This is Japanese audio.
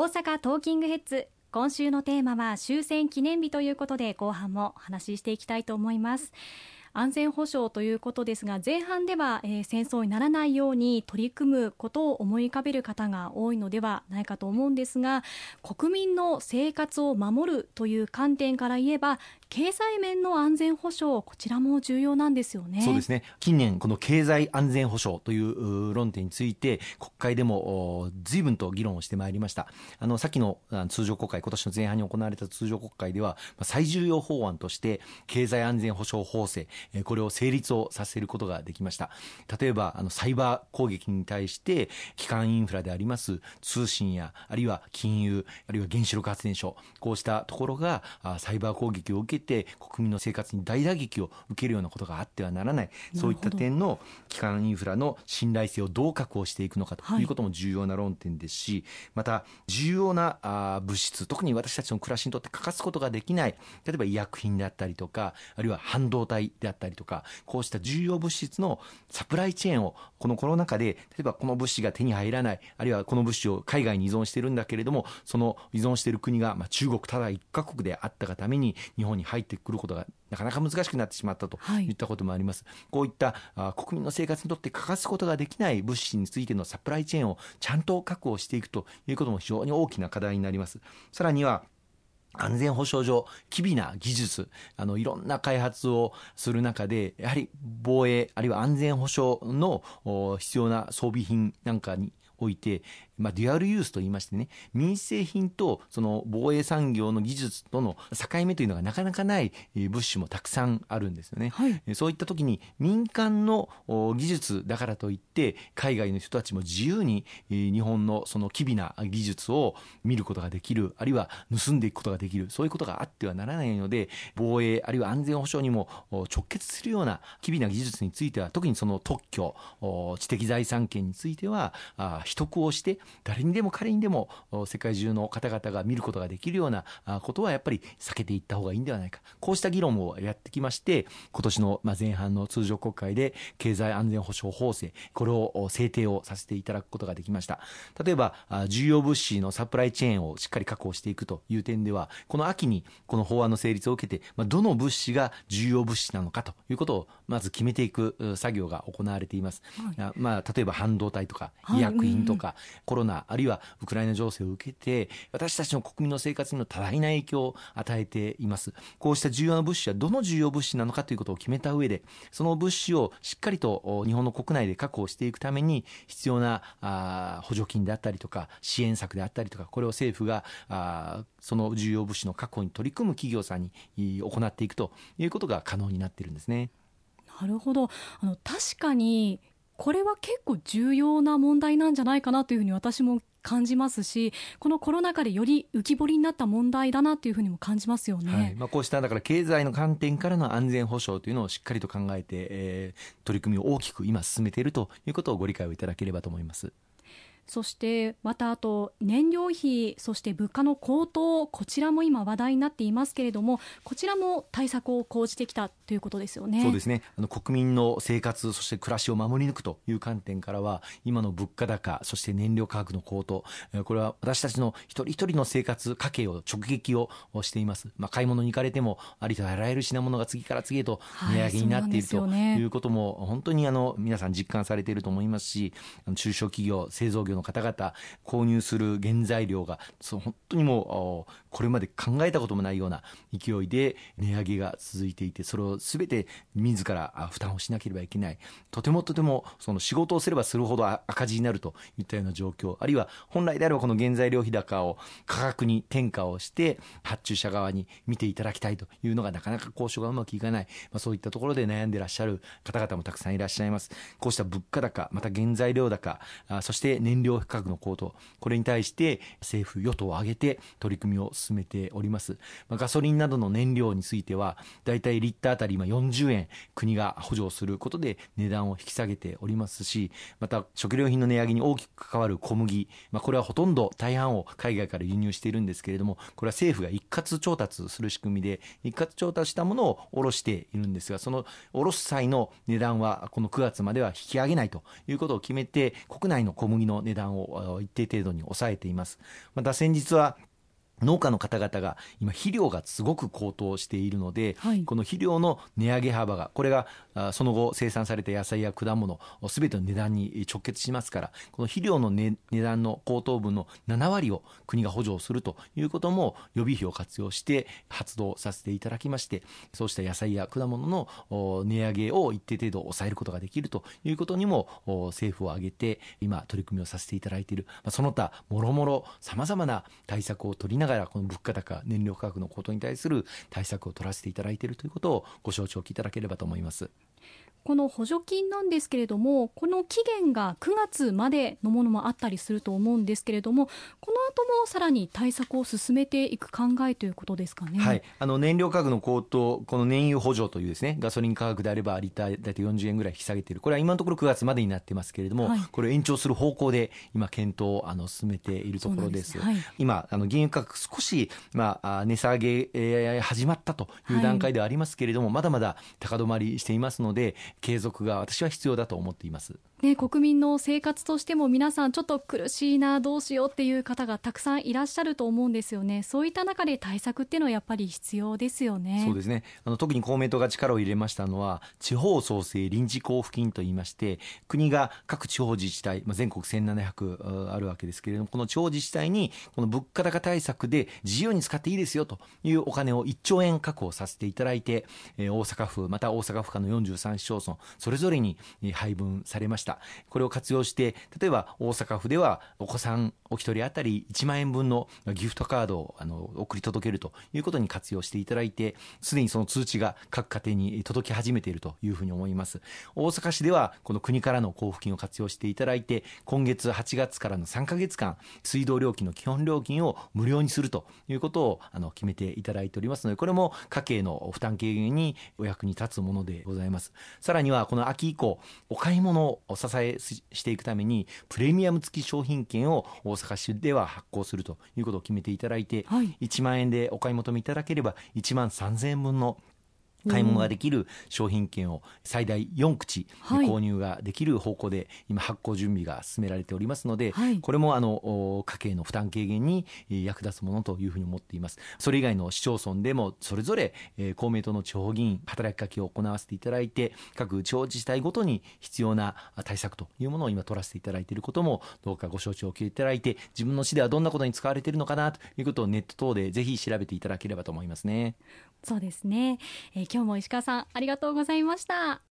大阪トーキングヘッズ今週のテーマは終戦記念日ということで後半もお話ししていきたいと思います。安全保障ということですが前半では、えー、戦争にならないように取り組むことを思い浮かべる方が多いのではないかと思うんですが国民の生活を守るという観点から言えば経済面の安全保障こちらも重要なんですよね。そうですね。近年この経済安全保障という論点について国会でも随分と議論をしてまいりました。あのさっきの通常国会今年の前半に行われた通常国会では最重要法案として経済安全保障法制これを成立をさせることができました。例えばあのサイバー攻撃に対して基幹インフラであります通信やあるいは金融あるいは原子力発電所こうしたところがサイバー攻撃を受けて国民の生活に大打撃を受けるようなことがあってはならない。そういった点の基幹インフラの信頼性をどう確保していくのかとい。うことも重要な論点ですし、また重要なあ物質特に私たちの暮らしにとって欠かすことができない例えば医薬品であったりとかあるいは半導体であったりとかこうした重要物質のサプライチェーンをこのコロナ禍で例えばこの物資が手に入らないあるいはこの物資を海外に依存しているんだけれどもその依存している国が、まあ、中国ただ一カ国であったがために日本に入ってくることがなかなか難しくなってしまったとい。ったこともあります、はい、こういったあ国民の生活にとって欠かすことができない物資についてのサプライチェーンをちゃんと確保していくということも非常に大きな課題になります。さらには安全保障上、機微な技術、あの、いろんな開発をする中で、やはり防衛、あるいは安全保障の必要な装備品なんかにおいて、まあ、デュアルユースと言いましてね、民生品とその防衛産業の技術との境目というのがなかなかない物資もたくさんあるんですよね。はい、そういった時に民間の技術だからといって、海外の人たちも自由に日本のその機微な技術を見ることができる、あるいは盗んでいくことができる、そういうことがあってはならないので、防衛、あるいは安全保障にも直結するような機微な技術については、特にその特許、知的財産権については、取得をして誰にでも彼にでも世界中の方々が見ることができるようなことはやっぱり避けていった方がいいんではないか。こうした議論をやってきまして今年の前半の通常国会で経済安全保障法制これを制定をさせていただくことができました。例えば重要物資のサプライチェーンをしっかり確保していくという点ではこの秋にこの法案の成立を受けてどの物資が重要物資なのかということをまず決めていく作業が行われています、はい、まあ、例えば半導体とか医薬品とか、コロナあるいはウクライナ情勢を受けて私たちの国民の生活にも多大な影響を与えていますこうした重要な物資はどの重要物資なのかということを決めた上でその物資をしっかりと日本の国内で確保していくために必要な補助金であったりとか支援策であったりとかこれを政府がその重要物資の確保に取り組む企業さんに行っていくということが可能になっているんですね。なるほどあの確かにこれは結構重要な問題なんじゃないかなというふうに私も感じますしこのコロナ禍でより浮き彫りになった問題だなというふうにも感じますよね、はい、まあ、こうしただから経済の観点からの安全保障というのをしっかりと考えて、えー、取り組みを大きく今進めているということをご理解をいただければと思います。そしてまたあと燃料費そして物価の高騰こちらも今話題になっていますけれどもこちらも対策を講じてきたということですよね。そうですね。あの国民の生活そして暮らしを守り抜くという観点からは今の物価高そして燃料価格の高騰これは私たちの一人一人の生活家計を直撃をしています、まあ、買い物に行かれてもありとあらゆる品物が次から次へと値上げになっている、はい、ということも本当にあの皆さん実感されていると思いますし中小企業製造業のの方々購入する原材料がそう本当にもうこれまで考えたこともないような勢いで値上げが続いていてそれを全て自ら負担をしなければいけない。とてもとてもその仕事をすればするほど赤字になるといったような状況。あるいは本来であればこの原材料費高を価格に転嫁をして発注者側に見ていただきたいというのがなかなか交渉がうまくいかない、まあ、そういったところで悩んでらっしゃる方々もたくさんいらっしゃいます。こうした物価高また原材料高そして燃料価格の高騰これに対して政府与党を挙げて取り組みを進めております、まあ、ガソリンなどの燃料についてはだいたいリッターあたり今40円国が補助することで値段を引き下げておりますしまた食料品の値上げに大きく関わる小麦、まあ、これはほとんど大半を海外から輸入しているんですけれどもこれは政府が一括調達する仕組みで一括調達したものを卸しているんですがその卸す際の値段はこの9月までは引き上げないということを決めて国内の小麦の値値段を一定程度に抑えています。また先日は農家の方々が今肥料がすごく高騰しているので、はい、この肥料の値上げ幅がこれがその後生産された野菜や果物すべての値段に直結しますからこの肥料の、値段の高騰分の7割を国が補助するということも予備費を活用して発動させていただきましてそうした野菜や果物の値上げを一定程度抑えることができるということにも政府を挙げて今取り組みをさせていただいているその他もろもろさまざまな対策を取りながらがらこの物価高燃料価格のことに対する対策を取らせていただいているということをご承知おきいただければと思います。この補助金なんですけれどもこの期限が9月までのものもあったりすると思うんですけれどもこの後もさらに対策を進めていく考えということですかね、はい、あの燃料価格の高騰この燃油補助というですねガソリン価格であればリッター大体40円ぐらい引き下げている。これは今のところ9月までになってますけれども、はい、これを延長する方向で今検討をあの進めているところです。ですはい、今あの原油価格少しまあ値下げ、えー、始まったという段階ではありますけれども、まだまだ高止まりしていますので継続が私は必要だと思っています。ね、国民の生活としても皆さんちょっと苦しいなどうしようっていう方がたくさんいらっしゃると思うんですよね。そういった中で対策っていうのはやっぱり必要ですよね。そうですね。あの特に公明党が力を入れましたのは地方創生臨時交付金といいまして国が各地方自治体、まあ、全国1700あるわけですけれどもこの地方自治体にこの物価高対策で自由に使っていいですよというお金を1兆円確保させていただいて、えー、大阪府また大阪府下の43市町村それぞれに配分されました。これを活用して例えば大阪府ではお子さんお一人当たり1万円分のギフトカードをあの送り届けるということに活用していただいてすでにその通知が各家庭に届き始めているというふうに思います。大阪市ではこの国からの交付金を活用していただいて今月8月からの3か月間水道料金の基本料金を無料にするということをあの決めていただいておりますのでこれも家計の負担軽減にお役に立つものでございます。さらにはこの秋以降お買い物を支えしていくためにプレミアム付き商品券を大阪市では発行するということを決めていただいて、はい、1万円でお買い求めいただければ1万3000円分の買い物ができる商品券を最大4口購入ができる方向で今発行準備が進められておりますので、これもあの家計の負担軽減に役立つものというふうに思っています。それ以外の市町村でもそれぞれ公明党の地方議員働きかけを行わせていただいて各地方自治体ごとに必要な対策というものを今取らせていただいていることもどうかご承知を受けいただいて自分の市ではどんなことに使われているのかなということをネット等でぜひ調べていただければと思いますね。そうですね、えー今日も石川さんありがとうございました。